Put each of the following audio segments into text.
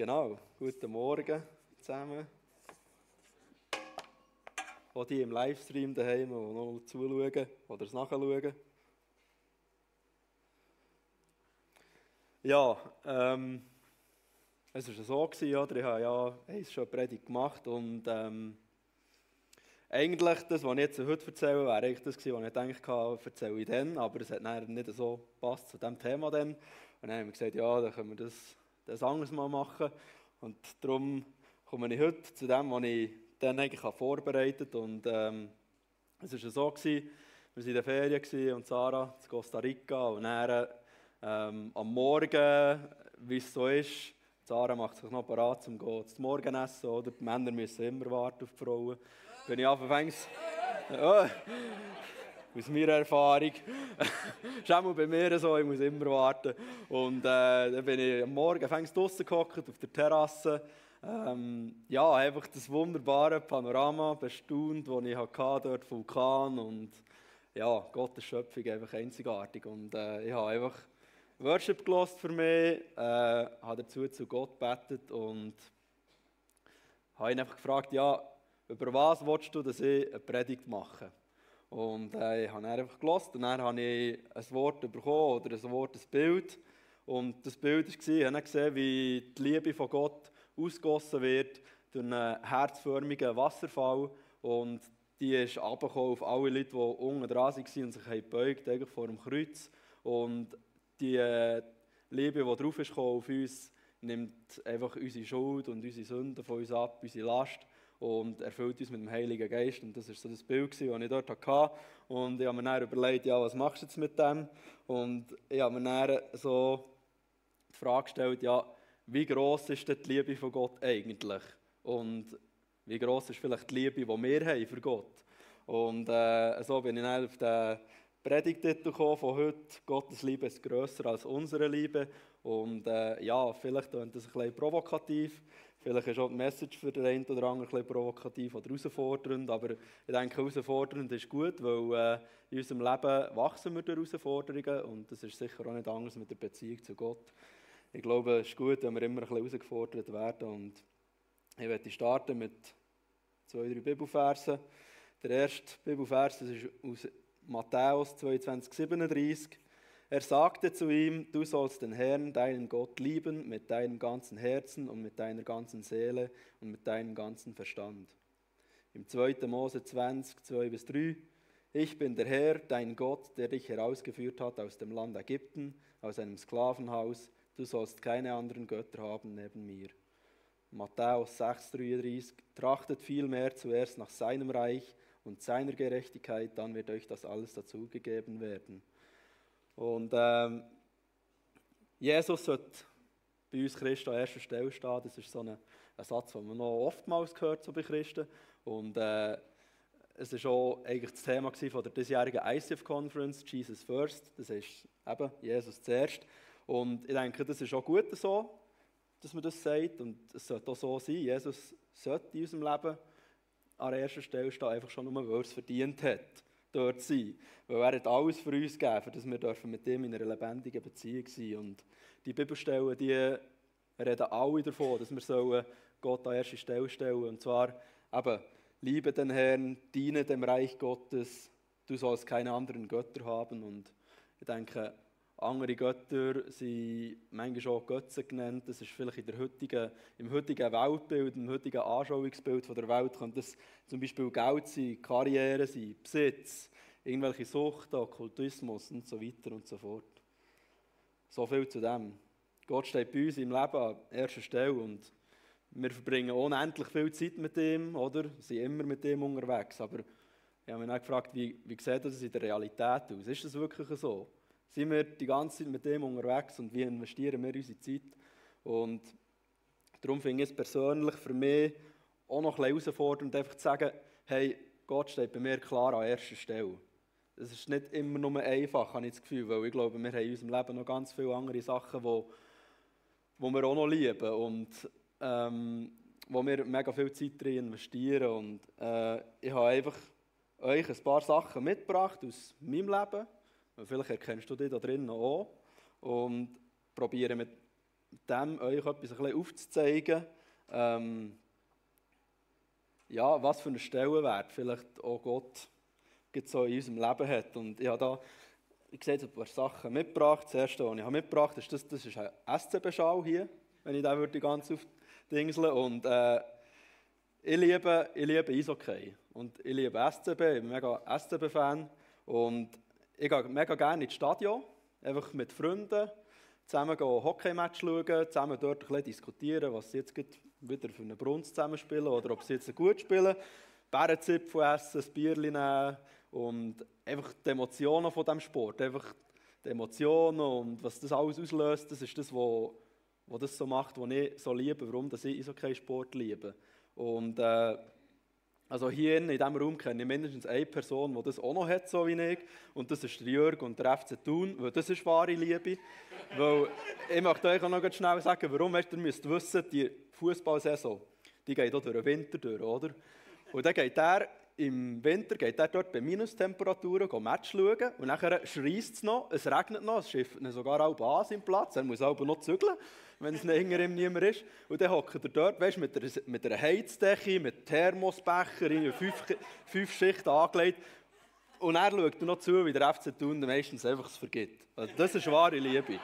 Genau, guten Morgen zusammen. Auch die im Livestream daheim, die noch zuschauen oder es nachschauen. Ja, ähm, es war so, oder? ich habe ja eins schon eine Predigt gemacht und ähm, eigentlich, das, was ich jetzt heute erzähle, wäre eigentlich das was ich gedacht habe, erzähle ich dann, aber es hat nicht so gepasst zu diesem Thema dann. Und dann haben wir gesagt, ja, dann können wir das, das anderes mal machen. Und darum komme ich heute zu dem, was ich dann eigentlich vorbereitet habe. Und ähm, es war so, gewesen, wir waren in der Ferien und Sarah in Costa Rica. Und dann ähm, am Morgen, wie es so ist, Sarah macht sich noch parat, um zu Morgenessen. Oder? Die Männer müssen immer warten auf die Frauen bin ich anfangs. Ja, aus meiner Erfahrung. ist auch bei mir so, ich muss immer warten. Und äh, dann bin ich am Morgen fängst draußen gehockt auf der Terrasse. Ähm, ja, einfach das wunderbare Panorama bestaunt, das ich hatte, dort Vulkan und ja, Gottes Schöpfung einfach einzigartig. Und äh, ich habe einfach Worship gelost für mich, äh, habe dazu zu Gott gebetet und habe ihn einfach gefragt, ja, über was willst du, dass ich eine Predigt mache? Und äh, ich habe dann einfach gelassen und dann habe ich ein Wort bekommen oder ein Wort, ein Bild. Und das Bild war, ich habe gesehen, wie die Liebe von Gott ausgossen wird durch einen herzförmigen Wasserfall. Und die ist runtergekommen auf alle Leute, die unten dran waren und sich gebeugt eigentlich vor dem Kreuz. Und die äh, Liebe, die drauf ist auf uns, nimmt einfach unsere Schuld und unsere Sünden von uns ab, unsere Last und erfüllt uns mit dem Heiligen Geist. Und das war so das Bild, das ich dort hatte. Und ich habe mir dann überlegt, ja, was machst du jetzt mit dem? Und ich habe mir dann so die Frage gestellt, ja, wie groß ist denn die Liebe von Gott eigentlich? Und wie groß ist vielleicht die Liebe, die wir haben für Gott? Und äh, so bin ich dann auf den Predigtitel von heute, Gottes Liebe ist grösser als unsere Liebe. Und äh, ja, vielleicht klingt das ein bisschen provokativ, Vielleicht ist auch die Message für den einen oder anderen ein provokativ oder herausfordernd, aber ich denke, herausfordernd ist gut, weil äh, in unserem Leben wachsen wir durch Herausforderungen und das ist sicher auch nicht anders mit der Beziehung zu Gott. Ich glaube, es ist gut, wenn wir immer ein bisschen herausgefordert werden und ich werde starten mit zwei, drei Bibelversen. Der erste Bibelvers ist aus Matthäus 22, 37. Er sagte zu ihm, du sollst den Herrn, deinen Gott, lieben mit deinem ganzen Herzen und mit deiner ganzen Seele und mit deinem ganzen Verstand. Im 2. Mose 20, 2 bis 3. Ich bin der Herr, dein Gott, der dich herausgeführt hat aus dem Land Ägypten, aus einem Sklavenhaus. Du sollst keine anderen Götter haben neben mir. Matthäus 6, 33. Trachtet vielmehr zuerst nach seinem Reich und seiner Gerechtigkeit, dann wird euch das alles dazugegeben werden. Und ähm, Jesus sollte bei uns Christen an erster Stelle stehen. Das ist so ein, ein Satz, den man noch oftmals gehört so bei Christen. Und äh, es war auch eigentlich das Thema von der diesjährigen ICF Conference, Jesus First. Das ist eben Jesus zuerst. Und ich denke, das ist auch gut so, dass man das sagt. Und es sollte auch so sein. Jesus sollte in unserem Leben an erster Stelle stehen, einfach schon nur, weil er es verdient hat dort sein. Weil er hat alles für uns gegeben, dass wir mit ihm in einer lebendigen Beziehung sein dürfen. Und die Bibelstellen, die reden alle davon, dass wir Gott an erste Stelle stellen Und zwar eben, liebe den Herrn, diene dem Reich Gottes, du sollst keine anderen Götter haben. Und ich denke, andere Götter sind manchmal auch Götze genannt. Das ist vielleicht in der heutigen, im heutigen Weltbild, im heutigen Anschauungsbild von der Welt, könnte das zum Beispiel Geld sein, Karriere sein, Besitz, irgendwelche Sucht, Okkultismus und so weiter und so fort. So viel zu dem. Gott steht bei uns im Leben an erster Stelle und wir verbringen unendlich viel Zeit mit ihm, oder? Wir sind immer mit ihm unterwegs. Aber ich habe mich auch gefragt, wie, wie sieht das in der Realität aus? Ist das wirklich so? Sind wir die ganze Zeit mit dem unterwegs und wie investieren wir unsere Zeit. Und darum finde ich es persönlich für mich auch noch ein herausfordernd, einfach zu sagen, hey, Gott steht bei mir klar an erster Stelle. Das ist nicht immer nur einfach, habe ich das Gefühl, weil ich glaube, wir haben in unserem Leben noch ganz viele andere Sachen, wo, wo wir auch noch lieben und ähm, wo wir mega viel Zeit drin investieren. Und äh, ich habe einfach euch ein paar Sachen mitgebracht aus meinem Leben, Vielleicht erkennst du dich da drin auch. Und probieren mit dem euch etwas ein bisschen aufzuzeigen, ähm, ja, was für einen Stellenwert vielleicht auch Gott so in unserem Leben hat. Und ich habe da ich sehe ein paar Sachen mitgebracht. Das erste, was ich mitgebracht habe, ist, das, das ist ein SCB-Schal hier, wenn ich den ganz aufdingseln Und äh, ich liebe, ich liebe Eishockey und ich liebe SCB, ich bin mega SCB-Fan und ich gehe mega gerne ins Stadion, einfach mit Freunden, zusammen Hockey-Match schauen, zusammen dort ein bisschen diskutieren, was sie jetzt wieder für eine Brunst zusammenspielen oder ob sie jetzt gut spielen. Bärenzipfel essen, ein Bier nehmen und einfach die Emotionen von diesem Sport, einfach die Emotionen und was das alles auslöst, das ist das, was, was das so macht, was ich so liebe, warum dass ich Eishockey-Sport liebe. Und äh, also hier in diesem Raum kenne ich mindestens eine Person, die das auch noch hat, so wie ich. Und das ist der Jörg und der FC Thun, weil das ist wahre Liebe. weil ich möchte euch auch noch schnell sagen, warum. Ihr müsst wissen, die Fußballsaison, die geht auch durch den Winter durch, oder? Und dann geht er im Winter geht er dort bei Minustemperaturen Match schauen und dann schreist es noch, es regnet noch, es schifft sogar auch an seinem Platz, er muss aber noch zügeln, wenn es hinter ihm niemand ist. Und dann hockt er dort, weißt, mit, einer, mit einer Heizdecke, mit Thermosbecher, in fünf, fünf Schichten angelegt. Und er schaut noch zu, wie der FC Thun meistens einfach es vergibt. Also das ist wahre Liebe.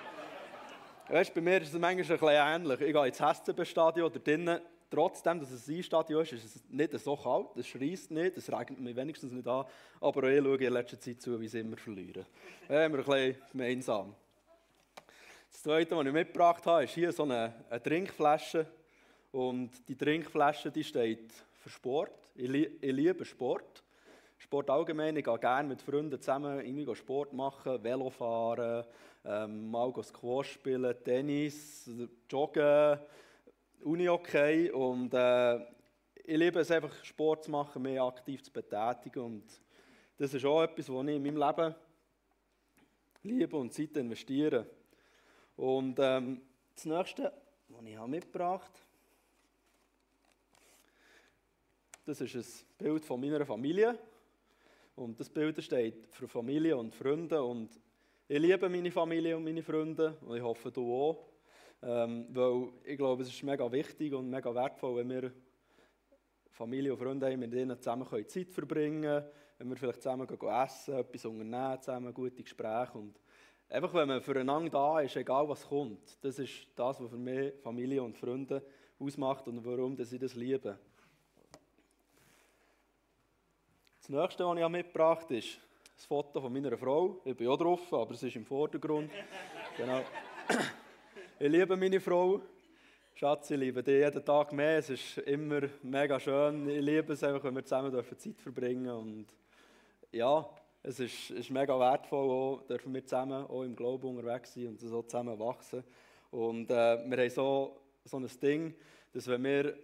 Weißt, bei mir ist es manchmal ein bisschen ähnlich. Ich gehe ins Hessenbe-Stadion, da drinnen Trotzdem, dass es ein Stadion ist, ist es nicht so kalt, es schreist nicht, es regnet mich wenigstens nicht an. Aber ich schaue in letzter Zeit zu, wie sie immer verlieren. Da haben wir ein bisschen gemeinsam. Das Zweite, was ich mitgebracht habe, ist hier so eine, eine Trinkflasche. Und die Trinkflasche die steht für Sport. Ich, ich liebe Sport. Sport allgemein. Ich gehe gerne mit Freunden zusammen irgendwie Sport machen, Velo fahren, ähm, mal Squash spielen, Tennis, Joggen. Uni okay und äh, ich liebe es einfach, Sport zu machen, mich aktiv zu betätigen. Und das ist auch etwas, was ich in meinem Leben liebe und Zeit investiere. Und ähm, das Nächste, was ich habe mitgebracht das ist ein Bild von meiner Familie. Und das Bild steht für Familie und Freunde. Und ich liebe meine Familie und meine Freunde. Und ich hoffe, du auch. Ähm, weil ich glaube, es ist mega wichtig und mega wertvoll, wenn wir Familie und Freunde haben, mit denen zusammen Zeit verbringen können, wenn wir vielleicht zusammen gehen essen, etwas unternehmen, zusammen gute Gespräche und einfach, wenn man füreinander da ist, egal was kommt, das ist das, was für mich Familie und Freunde ausmacht und warum dass ich das liebe. Das nächste, was ich mitgebracht habe, ist das Foto von meiner Frau. Ich bin auch drauf, aber es ist im Vordergrund. genau. Ich liebe meine Frau. Schatz, ich liebe dich jeden Tag mehr. Es ist immer mega schön. Ich liebe es einfach, wenn wir zusammen Zeit verbringen. Und ja, es ist, ist mega wertvoll, auch, dürfen wir zusammen auch im Glauben unterwegs sein und so zusammen wachsen. Und äh, wir haben so, so ein Ding, dass wenn wir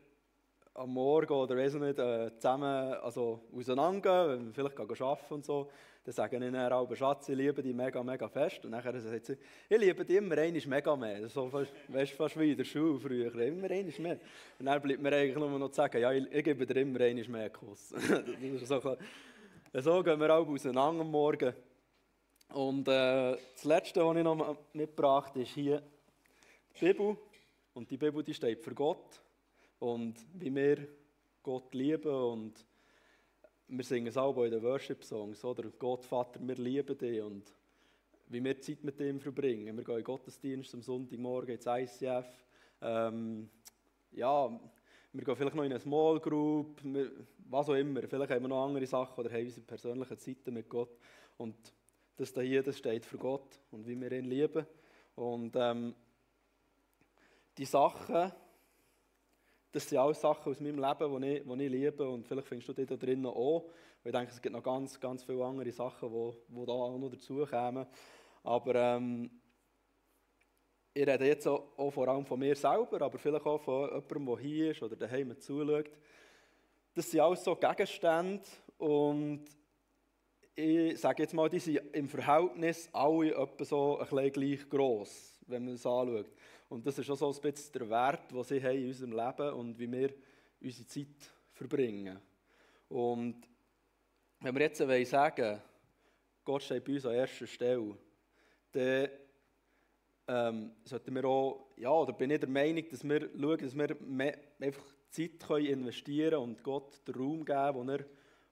am Morgen oder weiß nicht, äh, zusammen also auseinandergehen, wenn wir vielleicht arbeiten und so, dann sagen ihnen dann auch, Schatz, ich liebe dich mega, mega fest. Und dann sagt sie, ich liebe dich immer einmal mega mehr. So fast, weißt, fast wie in der Schule früher, immer einmal mehr. Und dann bleibt mir eigentlich nur noch zu sagen, ja, ich, ich gebe dir immer einmal mehr Kuss. so, so gehen wir auch auseinander am Morgen. Und äh, das Letzte, was ich noch mitgebracht habe, ist hier die Bibel. Und die Bibel die steht für Gott. Und wie wir Gott lieben und wir singen es auch in den Worship-Songs, oder? Gott, Vater, wir lieben dich und wie wir Zeit mit ihm verbringen. Wir gehen in Gottesdienst am Sonntagmorgen ins ICF. Ähm, ja, wir gehen vielleicht noch in eine Small Group, was auch immer. Vielleicht haben wir noch andere Sachen oder haben unsere persönlichen Zeiten mit Gott. Und das hier, das steht für Gott und wie wir ihn lieben. Und ähm, die Sachen, das sind alles Sachen aus meinem Leben, die ich, ich liebe. Und vielleicht findest du die da drinnen auch. Weil ich denke, es gibt noch ganz, ganz viele andere Sachen, die, die da auch noch dazukommen. Aber ähm, ich rede jetzt auch, auch, vor allem von mir selber, aber vielleicht auch von jemandem, der hier ist oder daheim zuschaut. Das sind alles so Gegenstände und ich sage jetzt mal, die sind im Verhältnis alle etwa so ein bisschen gleich gross, wenn man es anschaut. Und das ist auch so ein bisschen der Wert, den sie haben in unserem Leben und wie wir unsere Zeit verbringen. Und wenn wir jetzt sagen Gott steht bei uns an erster Stelle, dann ähm, sollten wir auch, ja, oder bin ich der Meinung, dass wir schauen, dass wir mehr, einfach Zeit können investieren und Gott den Raum geben, den er,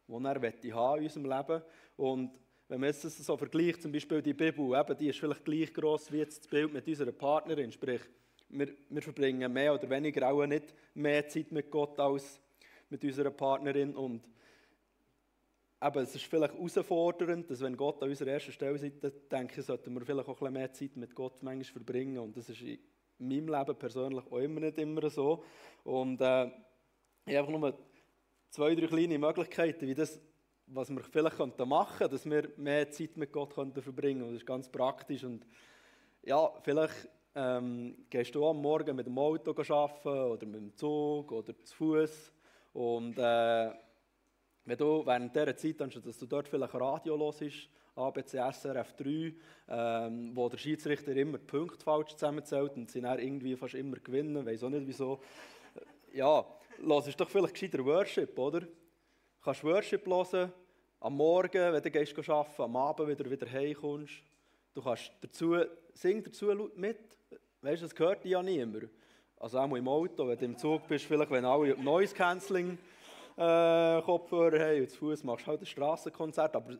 den er möchte haben in unserem Leben. Und wenn man jetzt das so vergleicht, zum Beispiel die Bibel, eben, die ist vielleicht gleich groß wie jetzt das Bild mit unserer Partnerin, sprich, wir, wir verbringen mehr oder weniger auch nicht mehr Zeit mit Gott als mit unserer Partnerin und eben, es ist vielleicht herausfordernd, dass wenn Gott an unserer ersten Stelle ist, dann denke ich, sollten wir vielleicht auch ein bisschen mehr Zeit mit Gott manchmal verbringen. Und das ist in meinem Leben persönlich auch immer nicht immer so. Und äh, ich habe einfach nur zwei, drei kleine Möglichkeiten, wie das, was wir vielleicht machen könnten, dass wir mehr Zeit mit Gott könnten verbringen könnten. Das ist ganz praktisch. Und ja, vielleicht ähm, gehst du am Morgen mit dem Auto arbeiten oder mit dem Zug oder zu Fuß. Und äh, wenn du während dieser Zeit, dann, dass du dort vielleicht Radio hörst, ABC, SRF 3, ähm, wo der Schiedsrichter immer die Punkte falsch zusammenzählt und sie dann irgendwie fast immer gewinnen, weiß auch nicht wieso. Ja, los ist doch vielleicht gescheiter Worship, oder? Du kannst Worship hören, am Morgen, wenn du gehst arbeiten, am Abend wieder wieder heimkommst. Du kannst dazu, sing dazu mit. Weißt du, das gehört dir ja niemand. Also auch im Auto, wenn du im Zug bist, vielleicht wenn alle Noise Cancelling äh, Kopfhörer haben und zu Fuß machst du halt ein Strassenkonzert. Aber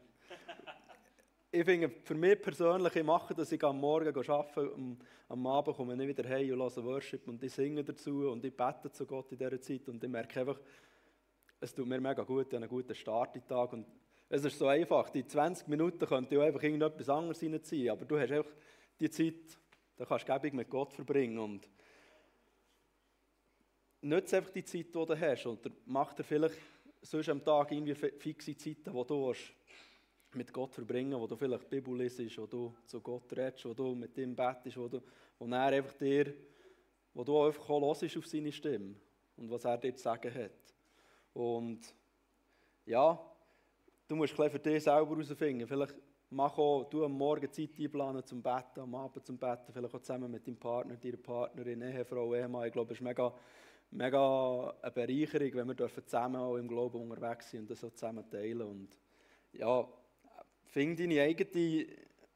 ich finde, für mich persönlich, ich mache das, ich am Morgen arbeiten, am, am Abend komme ich wieder heim und höre Worship und ich singe dazu und ich bete zu Gott in dieser Zeit und ich merke einfach, es tut mir mega gut, ich habe einen guten Start in Tag und es ist so einfach, die 20 Minuten könnte ja einfach irgendetwas anderes reinziehen, aber du hast einfach die Zeit, da kannst du mit Gott verbringen und nutze einfach die Zeit, die du hast. Oder mach dir vielleicht sonst am Tag irgendwie fixe Zeiten, wo du mit Gott verbringen wo du vielleicht die Bibel liest, wo du zu Gott redest, wo du mit ihm betest, wo, du, wo er einfach dir, wo du einfach auf seine Stimme und was er dir zu sagen hat. Und ja, du musst für dich selber herausfinden. Vielleicht mach auch, du am Morgen Zeit einplanen zum Betten, am Abend zum Betten, vielleicht auch zusammen mit deinem Partner, deiner Partnerin, Ehefrau, Ehemann. Ich glaube, es ist mega mega eine Bereicherung, wenn wir zusammen auch im Glauben unterwegs sind und das so zusammen teilen. Und ja, finde deine eigene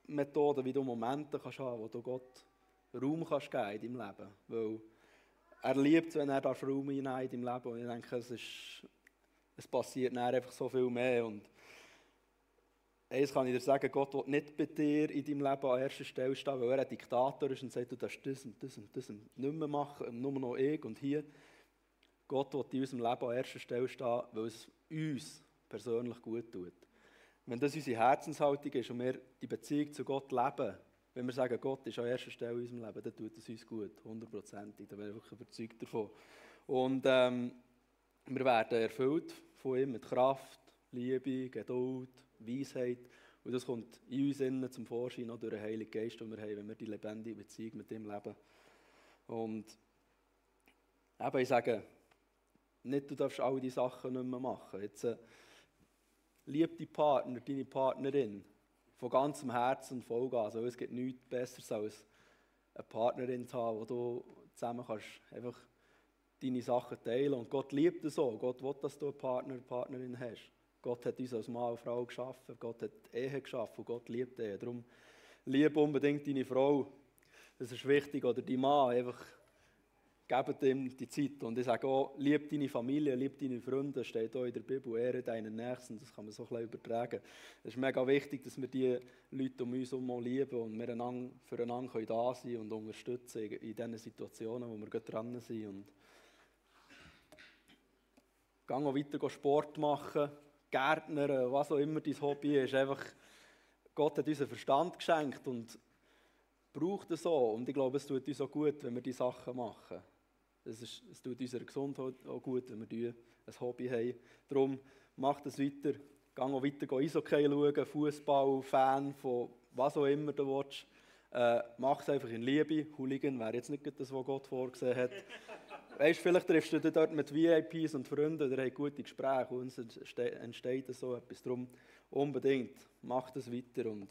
Methode, wie du Momente kannst haben, wo du Gott Raum kannst geben in deinem Leben. Weil er liebt wenn er Raum hinein in deinem Leben. Und ich denke, es, ist, es passiert einfach so viel mehr. Und eins kann ich dir sagen, Gott will nicht bei dir in deinem Leben an erster Stelle stehen, weil er ein Diktator ist und sagt, du darfst das und das und das nicht mehr machen, nur noch ich und hier. Gott will in unserem Leben an erster Stelle stehen, weil es uns persönlich gut tut. Wenn das unsere Herzenshaltung ist und wir die Beziehung zu Gott leben, wenn wir sagen, Gott ist an erster Stelle in unserem Leben, dann tut es uns gut, hundertprozentig. Da bin ich wirklich überzeugt davon. Und ähm, wir werden erfüllt von ihm mit Kraft, Liebe, Geduld, Weisheit. Und das kommt in uns innen zum Vorschein, auch durch den Heiligen Geist, den wir haben, wenn wir die lebendige Beziehung mit ihm leben. Und eben, ich sage, nicht, du darfst all diese Sachen nicht mehr machen. Jetzt, äh, lieb deinen Partner, deine Partnerin von ganzem Herzen Vollgas. Also, es gibt nichts Besseres als eine Partnerin zu haben, wo du zusammen kannst einfach deine Sachen teilen. Und Gott liebt es so. Gott will, dass du einen Partner, eine Partnerin hast. Gott hat uns als Mann und Frau geschaffen. Gott hat Ehe geschaffen und Gott liebt Ehe. Darum liebe unbedingt deine Frau. Das ist wichtig. Oder die Mann. Einfach gebt ihm die Zeit. Und ich sage auch, lieb deine Familie, lieb deine Freunde. Steht auch in der Bibel. Ehre deinen Nächsten. Das kann man so ein bisschen übertragen. Es ist mega wichtig, dass wir die Leute um uns herum lieben und wir füreinander da sein und unterstützen in diesen Situationen, wo wir gerade dran sind. Und Gang auch weiter Sport machen. Gärtner, was auch immer dein Hobby ist, einfach, Gott hat uns einen Verstand geschenkt und braucht es so. Und ich glaube, es tut uns auch gut, wenn wir diese Sachen machen. Es, ist, es tut unserer Gesundheit auch gut, wenn wir ein Hobby haben. Darum macht es weiter. Gang auch weiter Eishockey schauen, Fußball, Fan von was auch immer du willst. Äh, mach es einfach in Liebe. Hooligan wäre jetzt nicht das, was Gott vorgesehen hat. Weißt, vielleicht triffst du dich dort mit VIPs und Freunden, ihr habt gute Gespräche und es entsteht so etwas. Darum unbedingt, mach das weiter und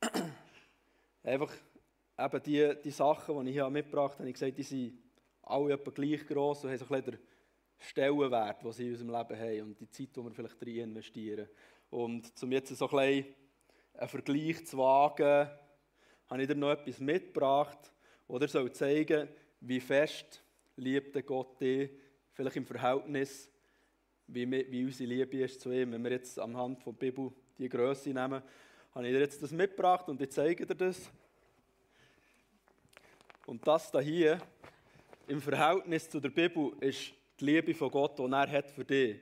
einfach eben die, die Sachen, die ich hier mitgebracht habe, habe ich gesagt, die sind alle etwa gleich gross und haben so ein bisschen den Stellenwert, den sie in unserem Leben haben und die Zeit, die wir vielleicht rein investieren. Und um jetzt so ein bisschen einen Vergleich zu wagen, habe ich dir noch etwas mitgebracht, oder soll zeigen, wie fest liebte Gott dich, vielleicht im Verhältnis, wie, wie unsere Liebe ist zu ihm. Wenn wir jetzt anhand der Bibel die Größe nehmen, habe ich dir jetzt das mitgebracht und ich zeige dir das. Und das da hier im Verhältnis zu der Bibel ist die Liebe von Gott, die er hat für dich.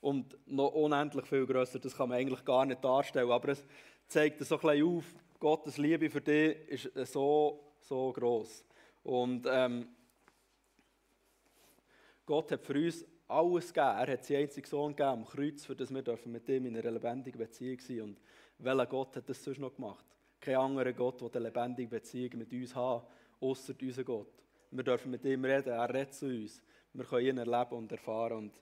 Und noch unendlich viel größer, das kann man eigentlich gar nicht darstellen. Aber es zeigt so ein bisschen auf, Gottes Liebe für dich ist so, so groß. Und ähm, Gott hat für uns alles gegeben. Er hat seinen einzigen Sohn gegeben am Kreuz, für das wir mit ihm in einer lebendigen Beziehung sein Und welcher Gott hat das sonst noch gemacht? Kein anderer Gott, der eine lebendige Beziehung mit uns hat, außer unser Gott. Wir dürfen mit ihm reden, er redet zu uns. Wir können ihn erleben und erfahren und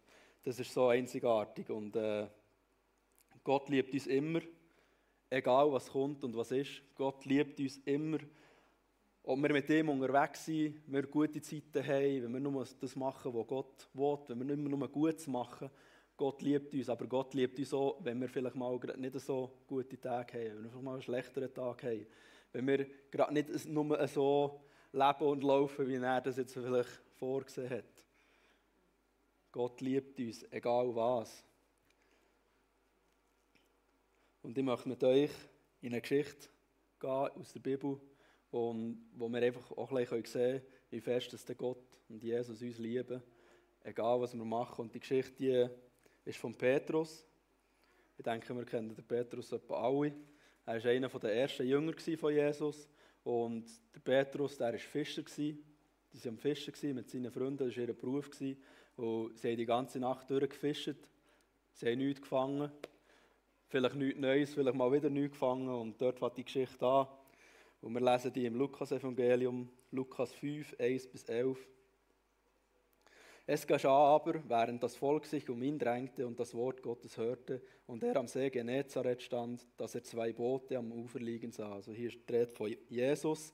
das ist so einzigartig. Und äh, Gott liebt uns immer, egal was kommt und was ist. Gott liebt uns immer. Ob wir mit ihm unterwegs sind, wir gute Zeiten haben, wenn wir nur das machen, was Gott will, wenn wir nicht nur Gutes machen, Gott liebt uns, aber Gott liebt uns auch, wenn wir vielleicht mal nicht so gute Tage haben, wenn wir vielleicht mal einen schlechteren Tag haben, wenn wir gerade nicht nur so leben und laufen, wie er das jetzt vielleicht vorgesehen hat. Gott liebt uns, egal was. Und ich möchte mit euch in eine Geschichte gehen aus der Bibel, und wo wir einfach auch ein bisschen sehen können, wie fest dass Gott und Jesus uns lieben, egal was wir machen. Und die Geschichte die ist von Petrus. Ich denke, wir kennen den Petrus etwa alle. Er war einer der ersten Jünger von Jesus. Und der Petrus, der war Fischer. Die waren Fischer mit seinen Freunden, das war ihr Beruf. Und sie haben die ganze Nacht durchgefischt. Sie haben nichts gefangen. Vielleicht nichts Neues, vielleicht mal wieder nichts gefangen. Und dort fängt die Geschichte an. Und wir lesen die im Lukas-Evangelium, Lukas 5, 1 bis 11. Es geschah aber, während das Volk sich um ihn drängte und das Wort Gottes hörte und er am See Genezareth stand, dass er zwei Boote am Ufer liegen sah. Also hier steht von Jesus.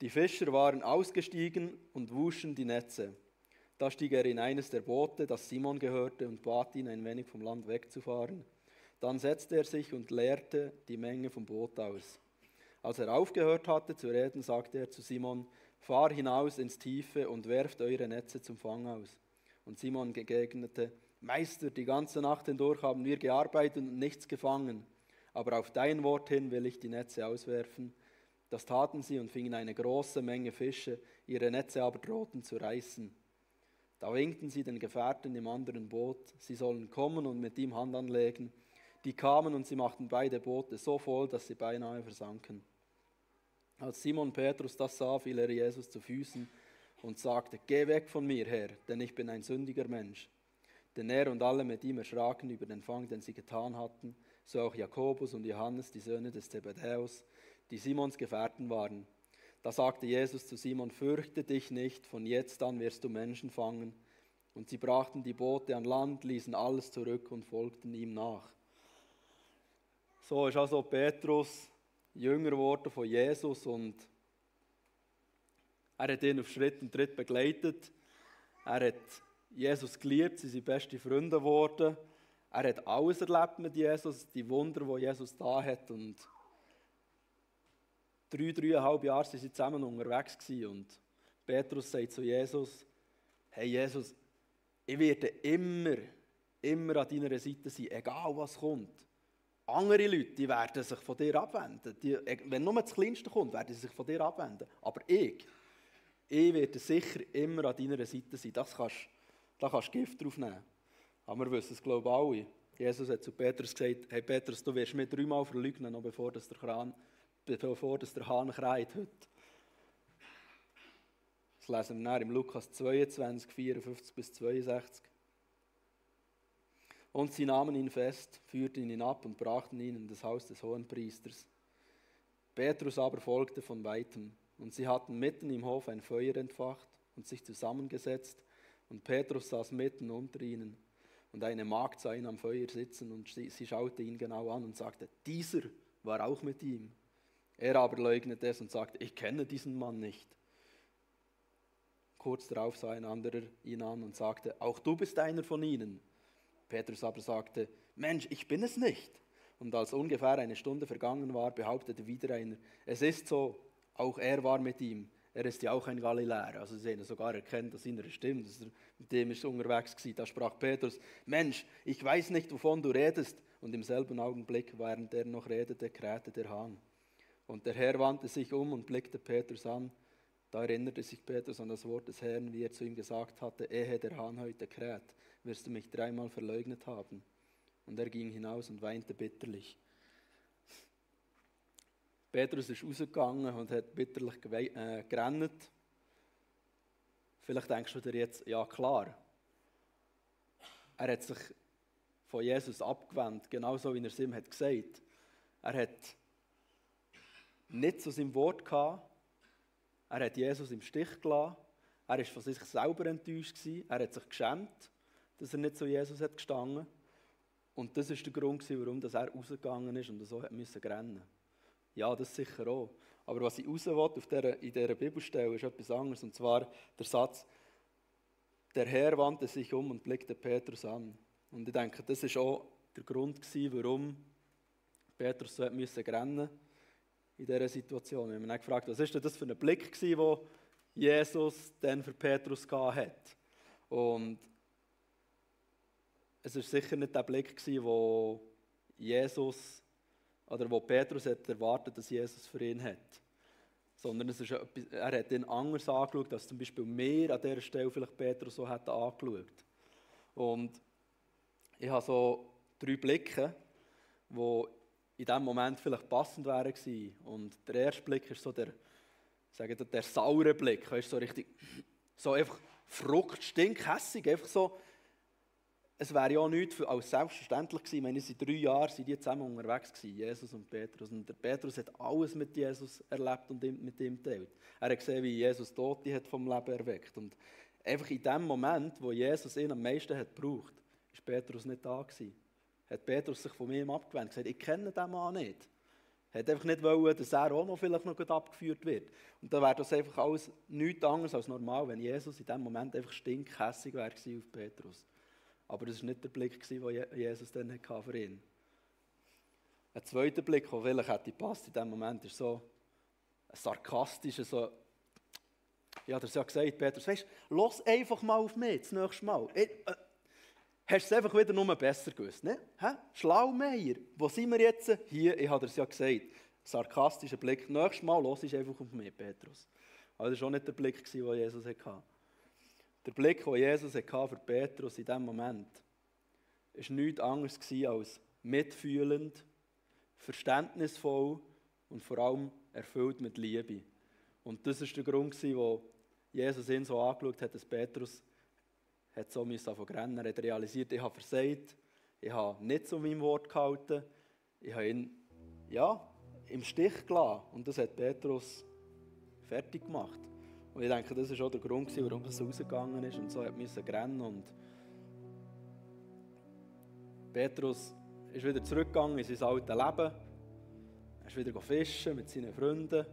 Die Fischer waren ausgestiegen und wuschen die Netze. Da stieg er in eines der Boote, das Simon gehörte, und bat ihn, ein wenig vom Land wegzufahren. Dann setzte er sich und leerte die Menge vom Boot aus. Als er aufgehört hatte zu reden, sagte er zu Simon, fahr hinaus ins Tiefe und werft eure Netze zum Fang aus. Und Simon entgegnete, Meister, die ganze Nacht hindurch haben wir gearbeitet und nichts gefangen, aber auf dein Wort hin will ich die Netze auswerfen. Das taten sie und fingen eine große Menge Fische, ihre Netze aber drohten zu reißen. Da winkten sie den Gefährten im anderen Boot, sie sollen kommen und mit ihm Hand anlegen. Die kamen und sie machten beide Boote so voll, dass sie beinahe versanken. Als Simon Petrus das sah, fiel er Jesus zu Füßen und sagte, Geh weg von mir, Herr, denn ich bin ein sündiger Mensch. Denn er und alle mit ihm erschraken über den Fang, den sie getan hatten, so auch Jakobus und Johannes, die Söhne des Zebedäus, die Simons Gefährten waren. Da sagte Jesus zu Simon, fürchte dich nicht, von jetzt an wirst du Menschen fangen. Und sie brachten die Boote an Land, ließen alles zurück und folgten ihm nach. So ist also Petrus Jünger geworden von Jesus und er hat ihn auf Schritt und Tritt begleitet. Er hat Jesus geliebt, sie sind beste Freunde geworden. Er hat alles erlebt mit Jesus, die Wunder, die Jesus da hat. Und drei, dreieinhalb Jahre waren sie zusammen unterwegs gewesen. und Petrus sagt zu Jesus, hey Jesus, ich werde immer, immer an deiner Seite sein, egal was kommt. Andere Leute werden sich von dir abwenden. Die, wenn nur das Kleinste kommt, werden sie sich von dir abwenden. Aber ich, ich werde sicher immer an deiner Seite sein. Das kannst, da kannst du Gift drauf nehmen. Aber wir wissen es, glaube ich, alle. Jesus hat zu Petrus gesagt, hey Petrus, du wirst mich dreimal verleugnen, noch bevor das der, Kran, bevor das der Hahn kreit heute. Das lesen wir im Lukas 22, 54 bis 62. Und sie nahmen ihn fest, führten ihn ab und brachten ihn in das Haus des Hohenpriesters. Petrus aber folgte von weitem. Und sie hatten mitten im Hof ein Feuer entfacht und sich zusammengesetzt. Und Petrus saß mitten unter ihnen. Und eine Magd sah ihn am Feuer sitzen und sie, schaute ihn genau an und sagte, dieser war auch mit ihm. Er aber leugnete es und sagte, ich kenne diesen Mann nicht. Kurz darauf sah ein anderer ihn an und sagte, auch du bist einer von ihnen. Petrus aber sagte, Mensch, ich bin es nicht. Und als ungefähr eine Stunde vergangen war, behauptete wieder einer, es ist so, auch er war mit ihm. Er ist ja auch ein Galiläer. Also sie haben sogar erkennt, dass dass er mit dem ist unterwegs war. Da sprach Petrus, Mensch, ich weiß nicht, wovon du redest. Und im selben Augenblick, während er noch redete, krähte der Hahn. Und der Herr wandte sich um und blickte Petrus an. Da erinnerte sich Petrus an das Wort des Herrn, wie er zu ihm gesagt hatte, ehe der Hahn heute kräht, wirst du mich dreimal verleugnet haben. Und er ging hinaus und weinte bitterlich. Petrus ist rausgegangen und hat bitterlich äh, gerannt. Vielleicht denkst du dir jetzt, ja klar, er hat sich von Jesus abgewendet, genauso wie er es ihm hat gesagt. Er hat nicht zu seinem Wort gehabt, er hat Jesus im Stich gelassen, er war von sich selber enttäuscht, gewesen. er hat sich geschämt, dass er nicht zu Jesus hat gestanden und das ist der Grund, warum er rausgegangen ist und so hat müssen rennen. Ja, das sicher auch. Aber was ich raus will auf dieser, in dieser Bibelstelle ist etwas anderes. Und zwar der Satz, der Herr wandte sich um und blickte Petrus an. Und ich denke, das ist auch der Grund warum Petrus so müssen rennen in dieser Situation. Wir haben dann gefragt, was ist denn das für ein Blick den Jesus dann für Petrus hat. Und es ist sicher nicht der Blick gewesen, wo Jesus oder wo Petrus hat erwartet, dass Jesus für ihn hat. Sondern es ist er hat ihn anders angeschaut, als zum Beispiel mehr an dieser Stelle vielleicht Petrus so hat angeschaut. Und ich habe so drei Blicke, die in diesem Moment vielleicht passend wären gewesen. Und der erste Blick ist so der, sagen wir, der saure Blick. Weißt, so richtig, so einfach frucht, stinkhässig, einfach so, es wäre ja nichts als selbstverständlich gewesen. Meine, in drei Jahren sind die zusammen unterwegs gewesen, Jesus und Petrus. Und der Petrus hat alles mit Jesus erlebt und mit ihm geteilt. Er hat gesehen, wie Jesus Tote hat vom Leben erweckt. Und einfach in dem Moment, wo Jesus ihn am meisten hat gebraucht, ist Petrus nicht da gewesen. Hat Petrus sich von ihm abgewendet und gesagt, ich kenne den Mann nicht. Er hat einfach nicht wollen, dass er auch noch vielleicht noch abgeführt wird. Und dann wäre das einfach alles nichts anderes als normal, wenn Jesus in dem Moment einfach stinkhässig wäre auf Petrus. Aber das war nicht der Blick, den Jesus dann hatte für ihn. Ein zweiter Blick, der vielleicht hätte passt in diesem Moment, ist so ein sarkastischer, so, ja, das ja gesagt, Petrus, weißt du, los einfach mal auf mich, das nächste Mal. Ich, äh, hast es einfach wieder nur besser gewusst, ne? Hä? Schlaumeier, wo sind wir jetzt? Hier, ich habe es ja gesagt, sarkastischer Blick, nächstes Mal los ist einfach auf mich, Petrus. Aber das war auch nicht der Blick, den Jesus hatte. Der Blick, den Jesus hatte für Petrus in diesem Moment, war nichts anderes als mitfühlend, verständnisvoll und vor allem erfüllt mit Liebe. Und das war der Grund, wo Jesus ihn so angeschaut hat, dass Petrus hat so anfangen rennen. Er hat realisiert, ich habe versagt, ich habe nicht zu meinem Wort gehalten, ich habe ihn ja, im Stich gelassen. Und das hat Petrus fertig gemacht. Und ich denke, das war auch der Grund, warum es rausgegangen ist und so hat müssen rennen. Und Petrus ist wieder zurückgegangen in sein altes Leben. Er ist wieder fischen mit seinen Freunden.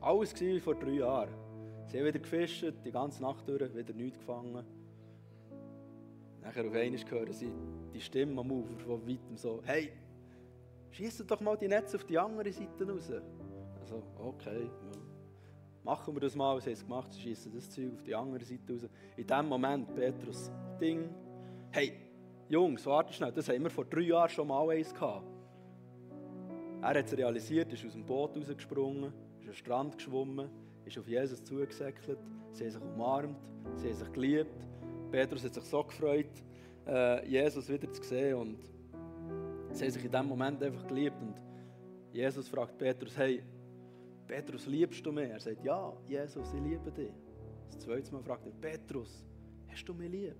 Alles war wie vor drei Jahren. Sie haben wieder gefischt, die ganze Nacht durch, wieder nichts gefangen. Nachher auf einmal hören sie die Stimme am Ufer von weitem so: Hey, schießt doch mal die Netze auf die andere Seite raus. Also, okay. Ja machen wir das mal, sie haben es gemacht, sie schießen das Zeug auf die andere Seite raus. In dem Moment, Petrus, Ding, hey, Jungs, warte schnell, das haben wir vor drei Jahren schon mal eins gehabt. Er hat es realisiert, ist aus dem Boot rausgesprungen, ist am Strand geschwommen, ist auf Jesus zugesäckelt, sie haben sich umarmt, sie haben sich geliebt. Petrus hat sich so gefreut, äh, Jesus wieder zu sehen und sie haben sich in dem Moment einfach geliebt. Und Jesus fragt Petrus, hey, Petrus, liebst du mich? Er sagt, ja, Jesus, ich liebe dich. Das zweite Mal fragt er, Petrus, hast du mich lieb?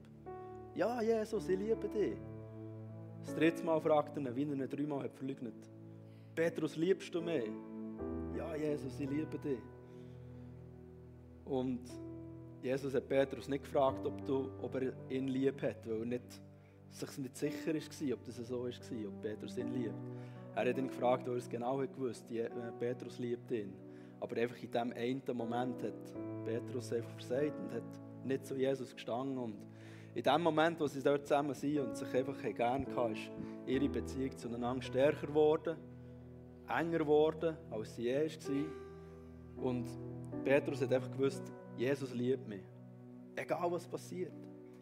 Ja, Jesus, ich liebe dich. Das dritte Mal fragt er ihn, wie er ihn dreimal hat verleugnet. Petrus, liebst du mich? Ja, Jesus, ich liebe dich. Und Jesus hat Petrus nicht gefragt, ob, du, ob er ihn lieb hat, weil er nicht, sich nicht sicher war, ob das so war, ob Petrus ihn liebt. Er hat ihn gefragt, weil er es genau gewusst äh, Petrus liebt ihn. Aber einfach in diesem einen Moment hat Petrus einfach versagt und hat nicht zu Jesus gestanden. Und in dem Moment, wo sie dort zusammen sind und sich einfach gerne hatten, ist ihre Beziehung zueinander stärker geworden, enger geworden, als sie je war. Und Petrus hat einfach gewusst, Jesus liebt mich. Egal was passiert.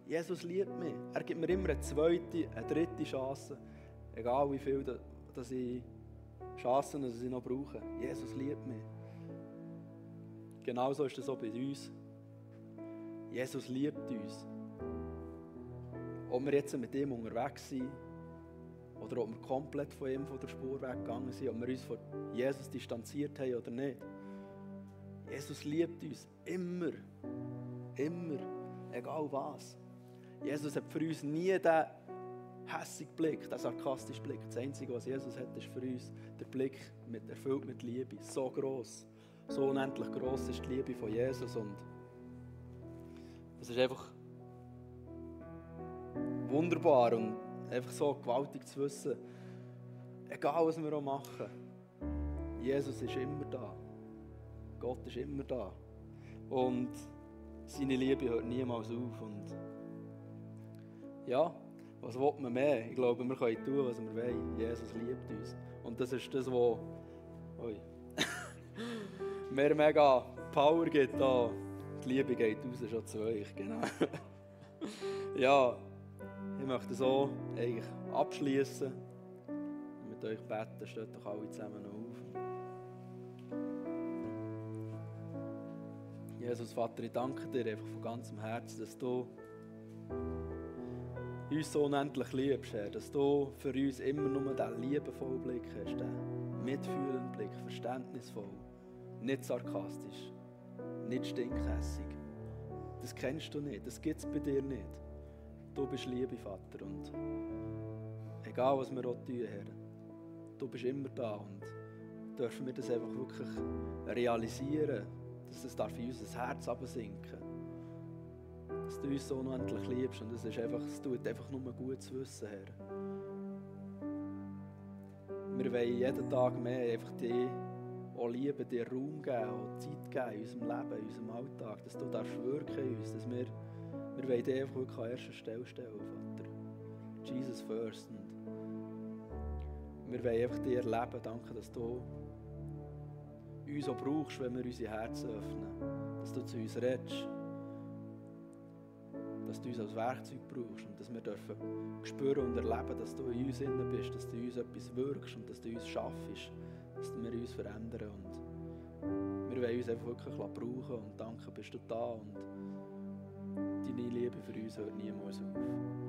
Jesus liebt mich. Er gibt mir immer eine zweite, eine dritte Chance. Egal wie viel dass ich Chancen dass ich noch brauche. Jesus liebt mich. Genauso ist es auch bei uns. Jesus liebt uns. Ob wir jetzt mit ihm unterwegs sind oder ob wir komplett von ihm von der Spur weggegangen sind, ob wir uns von Jesus distanziert haben oder nicht. Jesus liebt uns immer. Immer. Egal was. Jesus hat für uns nie den hässigen Blick, den sarkastischen Blick. Das Einzige, was Jesus hat, ist für uns der Blick mit, erfüllt mit Liebe. So groß, so unendlich groß ist die Liebe von Jesus und es ist einfach wunderbar und einfach so gewaltig zu wissen, egal was wir auch machen, Jesus ist immer da. Gott ist immer da. Und seine Liebe hört niemals auf. Und ja, was will man mehr? Ich glaube, wir können tun, was wir wollen. Jesus liebt uns. Und das ist das, was mir mega Power gibt. Da. Die Liebe geht raus schon zu euch. Genau. ja, ich möchte so eigentlich abschließen. Mit euch beten, steht doch alle zusammen auf. Jesus Vater, ich danke dir einfach von ganzem Herzen, dass du uns so unendlich liebst, Herr, dass du für uns immer nur diesen liebevollen Blick hast, diesen mitfühlenden Blick, verständnisvoll, nicht sarkastisch, nicht stinkhässig. Das kennst du nicht, das gibt es bei dir nicht. Du bist Liebe, Vater, und egal was wir auch tun, Herr, du bist immer da und dürfen wir das einfach wirklich realisieren, dass das darf in unser Herz absinken dass du uns so unendlich liebst und es ist einfach, es tut einfach nur gut zu wissen, Herr. Wir wollen jeden Tag mehr einfach dich auch lieben, dir Raum geben und Zeit geben in unserem Leben, in unserem Alltag, dass du darfst wirken in uns, dass wir, wir wollen dich einfach wirklich an erster Stelle stellen, Vater. Jesus first. Und wir wollen einfach dir erleben, danke, dass du uns auch brauchst, wenn wir unsere Herzen öffnen. Dass du zu uns redest dass du uns als Werkzeug brauchst und dass wir dürfen spüren und erleben, dass du in uns innen bist, dass du in uns etwas wirkst und dass du uns schaffst, dass wir uns verändern und wir wollen uns einfach wirklich brauchen und danke, bist du da und deine Liebe für uns hört niemals auf.